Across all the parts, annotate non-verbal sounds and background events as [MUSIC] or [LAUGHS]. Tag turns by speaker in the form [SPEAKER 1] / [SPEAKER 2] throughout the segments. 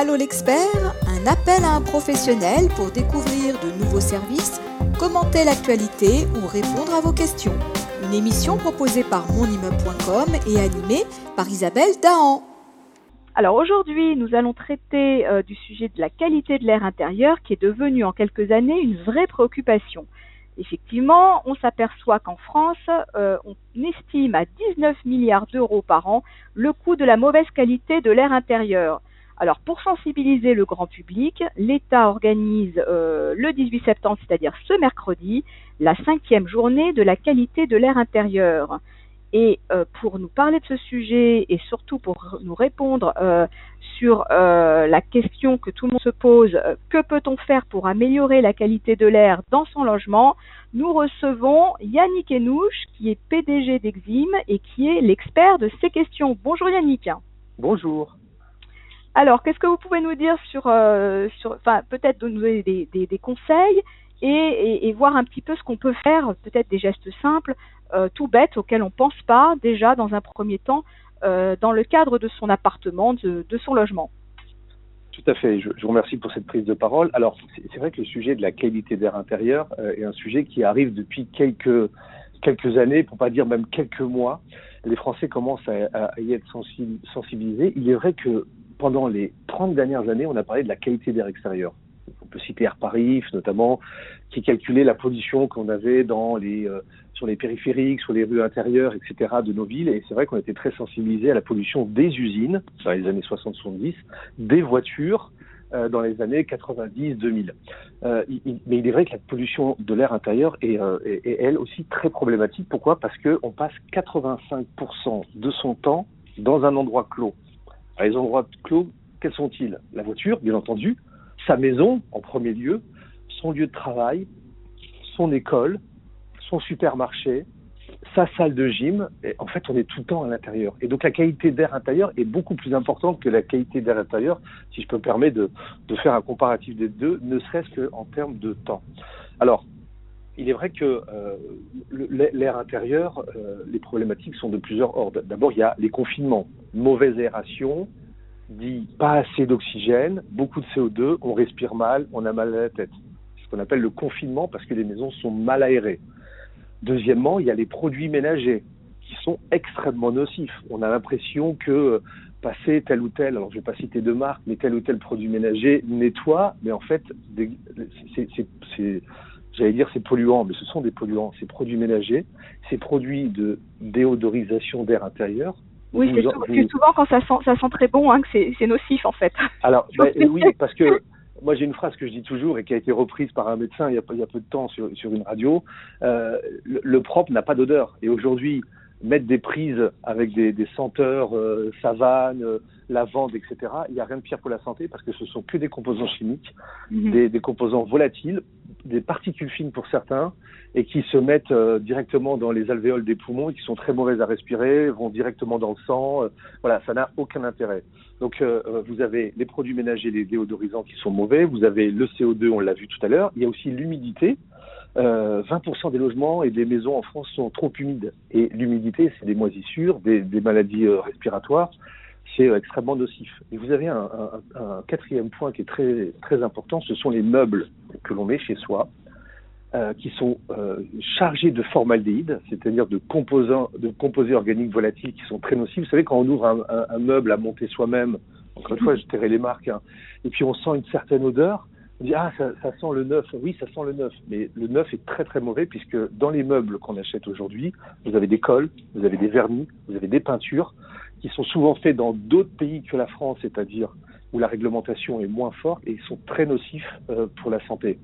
[SPEAKER 1] Allô l'expert, un appel à un professionnel pour découvrir de nouveaux services, commenter l'actualité ou répondre à vos questions. Une émission proposée par monimmeuble.com et animée par Isabelle Dahan.
[SPEAKER 2] Alors aujourd'hui, nous allons traiter euh, du sujet de la qualité de l'air intérieur qui est devenu en quelques années une vraie préoccupation. Effectivement, on s'aperçoit qu'en France, euh, on estime à 19 milliards d'euros par an le coût de la mauvaise qualité de l'air intérieur. Alors, pour sensibiliser le grand public, l'État organise euh, le 18 septembre, c'est-à-dire ce mercredi, la cinquième journée de la qualité de l'air intérieur. Et euh, pour nous parler de ce sujet et surtout pour nous répondre euh, sur la question que tout le monde se pose, que peut-on faire pour améliorer la qualité de l'air dans son logement, nous recevons Yannick Enouche, qui est PDG d'Exim et qui est l'expert de ces questions. Bonjour Yannick.
[SPEAKER 3] Bonjour.
[SPEAKER 2] Alors, qu'est-ce que vous pouvez nous dire sur, euh, enfin, peut-être donner des, conseils et, voir un petit peu ce qu'on peut faire, peut-être des gestes simples, euh, tout bêtes auxquels on ne pense pas déjà dans un premier temps euh, dans le cadre de son appartement, de, son logement.
[SPEAKER 3] Tout à fait. Je, vous remercie pour cette prise de parole. Alors, c'est vrai que le sujet de la qualité d'air intérieur est un sujet qui arrive depuis quelques quelques années, pour pas dire même quelques mois. Les Français commencent à, à y être sensibilisés. Il est vrai que pendant les 30 dernières années, on a parlé de la qualité d'air extérieur. On peut citer Air Paris, notamment, qui calculait la pollution qu'on avait euh, sur les périphériques, sur les rues intérieures, etc. de nos villes. Et c'est vrai qu'on était très sensibilisé à la pollution des usines, dans les années 60-70, des voitures, euh, dans les années 90-2000. Euh, mais il est vrai que la pollution de l'air intérieur est, elle aussi très problématique. Pourquoi? Parce qu'on passe 85% de son temps dans un endroit clos les endroits clos, quels sont-ils? La voiture, bien entendu, sa maison en premier lieu, son lieu de travail, son école, son supermarché, sa salle de gym. En fait, on est tout le temps à l'intérieur. Et donc, la qualité d'air intérieur est beaucoup plus importante que la qualité d'air intérieur, si je peux me permettre de, de faire un comparatif des deux, ne serait-ce qu'en termes de temps. Alors, il est vrai que euh, l'air intérieur, euh, les problématiques sont de plusieurs ordres. D'abord, il y a les confinements, mauvaise aération, dit pas assez d'oxygène, beaucoup de CO2, on respire mal, on a mal à la tête. C'est ce qu'on appelle le confinement parce que les maisons sont mal aérées. Deuxièmement, il y a les produits ménagers qui sont extrêmement nocifs. On a l'impression que euh, passer tel ou tel, alors je vais pas citer de marque, mais tel ou tel produit ménager nettoie, mais en fait, c'est j'allais dire c'est polluant, mais ce sont des polluants, ces produits ménagers, ces produits de déodorisation d'air intérieur.
[SPEAKER 2] Oui, c'est souvent quand ça sent, ça sent très bon hein, que c'est nocif en fait.
[SPEAKER 3] Alors, [LAUGHS] bah, oui, parce que moi j'ai une phrase que je dis toujours et qui a été reprise par un médecin il y a, il y a peu de temps sur, sur une radio. Euh, le, propre n'a pas d'odeur. Et aujourd'hui, mettre des prises avec des, des senteurs euh, savane, euh, lavande, etc., il n'y a rien de pire pour la santé parce que ce sont que des composants chimiques, mhm. des, des, composants volatiles des particules fines pour certains et qui se mettent euh, directement dans les alvéoles des poumons et qui sont très mauvaises à respirer, vont directement dans le sang. Euh, voilà, ça n'a aucun intérêt. Donc euh, vous avez les produits ménagers, les déodorisants qui sont mauvais, vous avez le CO2, on l'a vu tout à l'heure, il y a aussi l'humidité. 20% des logements et des maisons en France sont trop humides. Et l'humidité, c'est des moisissures, des, des maladies respiratoires c'est extrêmement nocif. Et vous avez un, quatrième point qui est très, très important, ce sont les meubles que l'on met chez soi, euh, qui sont euh, chargés de formaldéhyde, c'est-à-dire de composants, de composés organiques volatiles qui sont très nocifs. Vous savez, quand on ouvre un, un meuble à monter soi-même, encore une fois, je tairai les marques, hein, et puis on sent une certaine odeur, on dit ah ça, ça, sent le neuf, oui ça sent le neuf, mais le neuf est très très mauvais puisque dans les meubles qu'on achète aujourd'hui, vous avez des cols, vous avez des vernis, vous avez des peintures qui sont souvent faits dans d'autres pays que la France, c'est-à-dire où la réglementation est moins forte et ils sont très nocifs euh, pour la santé.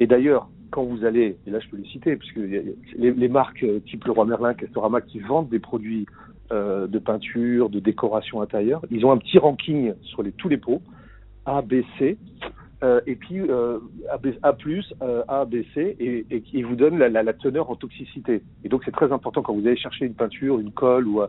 [SPEAKER 3] Et d'ailleurs, quand vous allez, et là je peux les citer, puisque les, les marques euh, type Leroy Merlin, Castorama qui vendent des produits euh, de peinture, de décoration intérieure, ils ont un petit ranking sur tous les pots, A, B, C, euh, et puis euh, A, euh, A, B, C, et, qui vous donne la, la, la, teneur en toxicité. Et donc c'est très important quand vous allez chercher une peinture, une colle ou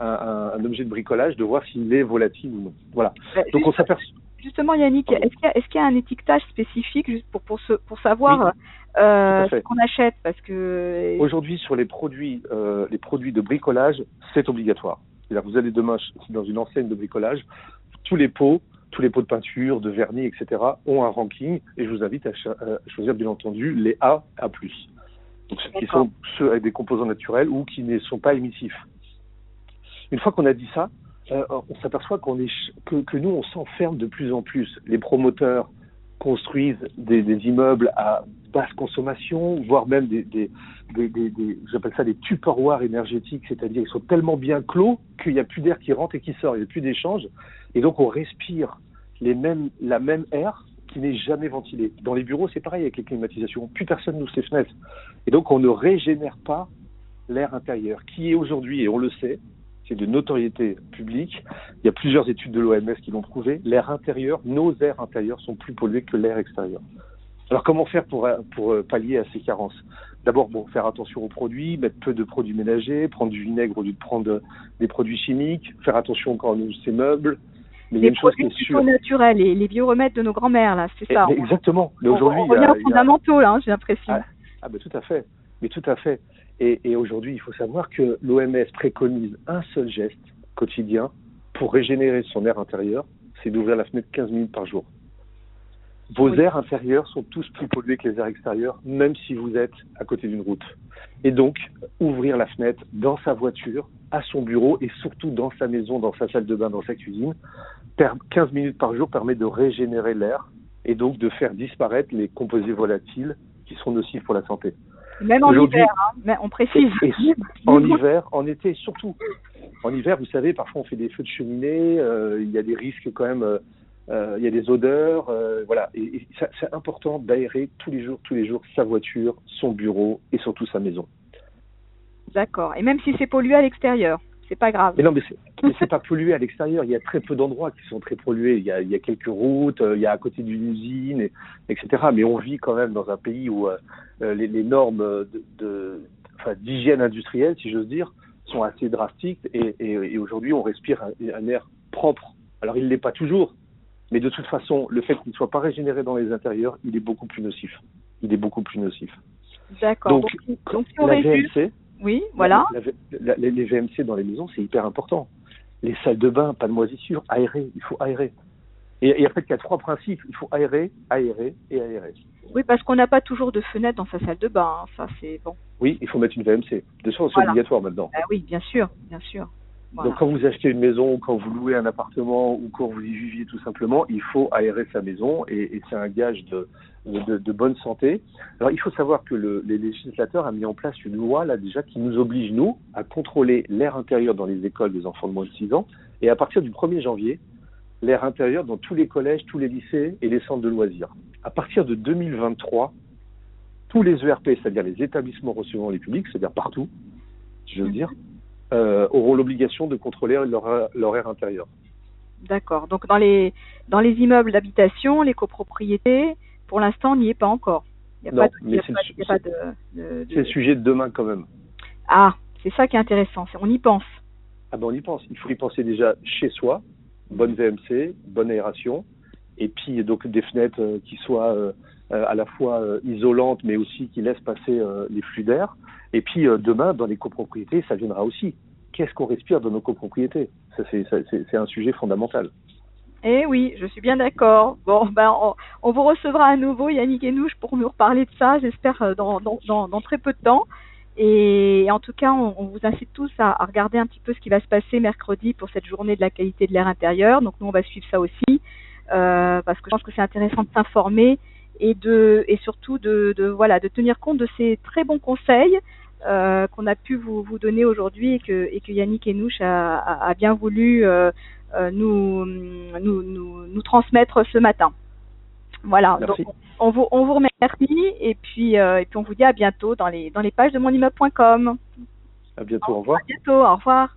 [SPEAKER 3] un, un, un objet de bricolage de voir s'il est volatile ou non. Voilà.
[SPEAKER 2] Euh, donc on s'aperçoit. Justement, Yannick, est-ce qu'il y, est qu y, a un étiquetage spécifique juste pour, pour, se, pour savoir euh, ce qu'on achète? Parce que
[SPEAKER 3] aujourd'hui sur les produits euh, les produits de bricolage c'est obligatoire. C'est-à-dire vous allez demain dans une enseigne de bricolage, tous les pots tous les pots de peinture, de vernis, etc. ont un ranking et je vous invite à, choisir bien entendu les A, A+. Donc ceux qui sont ceux avec des composants naturels ou qui ne sont pas émissifs. Une fois qu'on a dit ça, euh, on s'aperçoit qu'on est que, nous on s'enferme de plus en plus. Les promoteurs construisent des, immeubles à basse consommation, voire même des, des, des j'appelle ça des tupperwares énergétiques, c'est-à-dire ils sont tellement bien clos qu'il n'y a plus d'air qui rentre et qui sort, il n'y a plus d'échange, et donc on respire la même air qui n'est jamais ventilée. Dans les bureaux, c'est pareil avec les climatisations. Plus personne n'ouvre ses fenêtres. Et donc, on ne régénère pas l'air intérieur, qui est aujourd'hui, et on le sait, c'est de notoriété publique. Il y a plusieurs études de l'OMS qui l'ont prouvé. L'air intérieur, nos airs intérieurs sont plus pollués que l'air extérieur. Alors comment faire pour, pour euh, pallier à ces carences? D'abord, bon, faire attention aux produits, mettre peu de produits ménagers, prendre du vinaigre au lieu de prendre des produits chimiques, faire attention quand on use ses meubles.
[SPEAKER 2] Mais les produits plutôt naturels, les, les bioremèdes de nos grands-mères, là, c'est ça.
[SPEAKER 3] exactement.
[SPEAKER 2] Mais aujourd'hui, on, revient aux fondamentaux, là, hein, j'ai l'impression.
[SPEAKER 3] Ah, ah ben, tout à fait. Mais tout à fait. Et, aujourd'hui, il faut savoir que l'OMS préconise un seul geste quotidien pour régénérer son air intérieur, c'est d'ouvrir la fenêtre 15 minutes par jour. Vos airs intérieurs sont tous plus pollués que les airs extérieurs, même si vous êtes à côté d'une route. Et donc, ouvrir la fenêtre dans sa voiture, à son bureau et surtout dans sa maison, dans sa salle de bain, dans sa cuisine, 15 minutes par jour permet de régénérer l'air et donc de faire disparaître les composés volatiles qui sont nocifs pour la santé.
[SPEAKER 2] Même en hiver, hein, mais on précise. [LAUGHS]
[SPEAKER 3] en hiver, en été surtout. En hiver, vous savez, parfois on fait des feux de cheminée, euh, il y a des risques quand même, euh, euh, il y a des odeurs, voilà. Et, c'est important d'aérer tous les jours, tous les jours sa voiture, son bureau et surtout sa maison.
[SPEAKER 2] D'accord. Et même si c'est pollué à l'extérieur c'est pas grave.
[SPEAKER 3] Mais non, mais c'est pas pollué à l'extérieur. Il y a très peu d'endroits qui sont très pollués. Il y a, il y a quelques routes, euh, il y a à côté d'une usine, etc. Mais on vit quand même dans un pays où euh, euh, les, les, normes de, de enfin, d'hygiène industrielle, si j'ose dire, sont assez drastiques. Et, et, et aujourd'hui, on respire un, air propre. Alors, il l'est pas toujours, mais de toute façon, le fait qu'il ne soit pas régénéré dans les intérieurs, il est beaucoup plus nocif. Il est beaucoup plus nocif.
[SPEAKER 2] D'accord. Donc, donc, si on la VMC, oui, voilà.
[SPEAKER 3] les VMC dans les maisons, c'est hyper important. Les salles de bain, pas de moisissure, aérer, il faut aérer. Et, en fait, il y a trois principes. Il faut aérer, aérer et aérer.
[SPEAKER 2] Oui, parce qu'on n'a pas toujours de fenêtre dans sa salle de bain. Hein. Ça, c'est bon.
[SPEAKER 3] Oui, il faut mettre une VMC. De toute c'est obligatoire maintenant.
[SPEAKER 2] Ah oui, bien sûr, bien sûr.
[SPEAKER 3] Donc quand vous achetez une maison, quand vous louez un appartement ou quand vous y viviez tout simplement, il faut aérer sa maison et, c'est un gage de, bonne santé. Alors il faut savoir que le, les législateurs a mis en place une loi là déjà qui nous oblige nous à contrôler l'air intérieur dans les écoles des enfants de moins de 6 ans et à partir du 1er janvier, l'air intérieur dans tous les collèges, tous les lycées et les centres de loisirs. À partir de 2023, tous les ERP, c'est-à-dire les établissements recevant les publics, c'est-à-dire partout, je veux dire, euh, auront l'obligation de contrôler leur, leur air intérieur.
[SPEAKER 2] D'accord. Donc dans les dans les immeubles d'habitation, les copropriétés, pour l'instant, on n'y est pas encore.
[SPEAKER 3] Il n'y a, pas, de, C'est le sujet de demain quand même.
[SPEAKER 2] Ah, c'est ça qui est intéressant. On y pense.
[SPEAKER 3] Ah ben on y pense. Il faut y penser déjà chez soi. Bonne VMC, bonne aération, et puis donc des fenêtres euh, qui soient euh, à la fois isolantes, mais aussi qui laissent passer les flux d'air. Et puis demain, dans les copropriétés, ça viendra aussi qu'est-ce qu'on respire dans nos copropriétés? C'est un sujet fondamental.
[SPEAKER 2] Eh oui, je suis bien d'accord. Bon, ben, on, vous recevra à nouveau, Yannick Enouche, pour nous reparler de ça, j'espère, euh, dans, dans, très peu de temps. Et en tout cas, on, vous incite tous à, regarder un petit peu ce qui va se passer mercredi pour cette journée de la qualité de l'air intérieur. Donc nous, on va suivre ça aussi, euh, parce que je pense que c'est intéressant de s'informer et de et surtout de, de, voilà de tenir compte de ces très bons conseils euh, qu'on a pu vous, vous donner aujourd'hui et que, et que Yannick Enouche a, a, bien voulu euh, euh, nous, nous, nous, nous, transmettre ce matin. Voilà, donc on vous, on vous remercie et puis, et puis on vous dit à bientôt dans les, dans les pages de monimmeuble.com.
[SPEAKER 3] À bientôt, au revoir. À
[SPEAKER 2] bientôt, au revoir.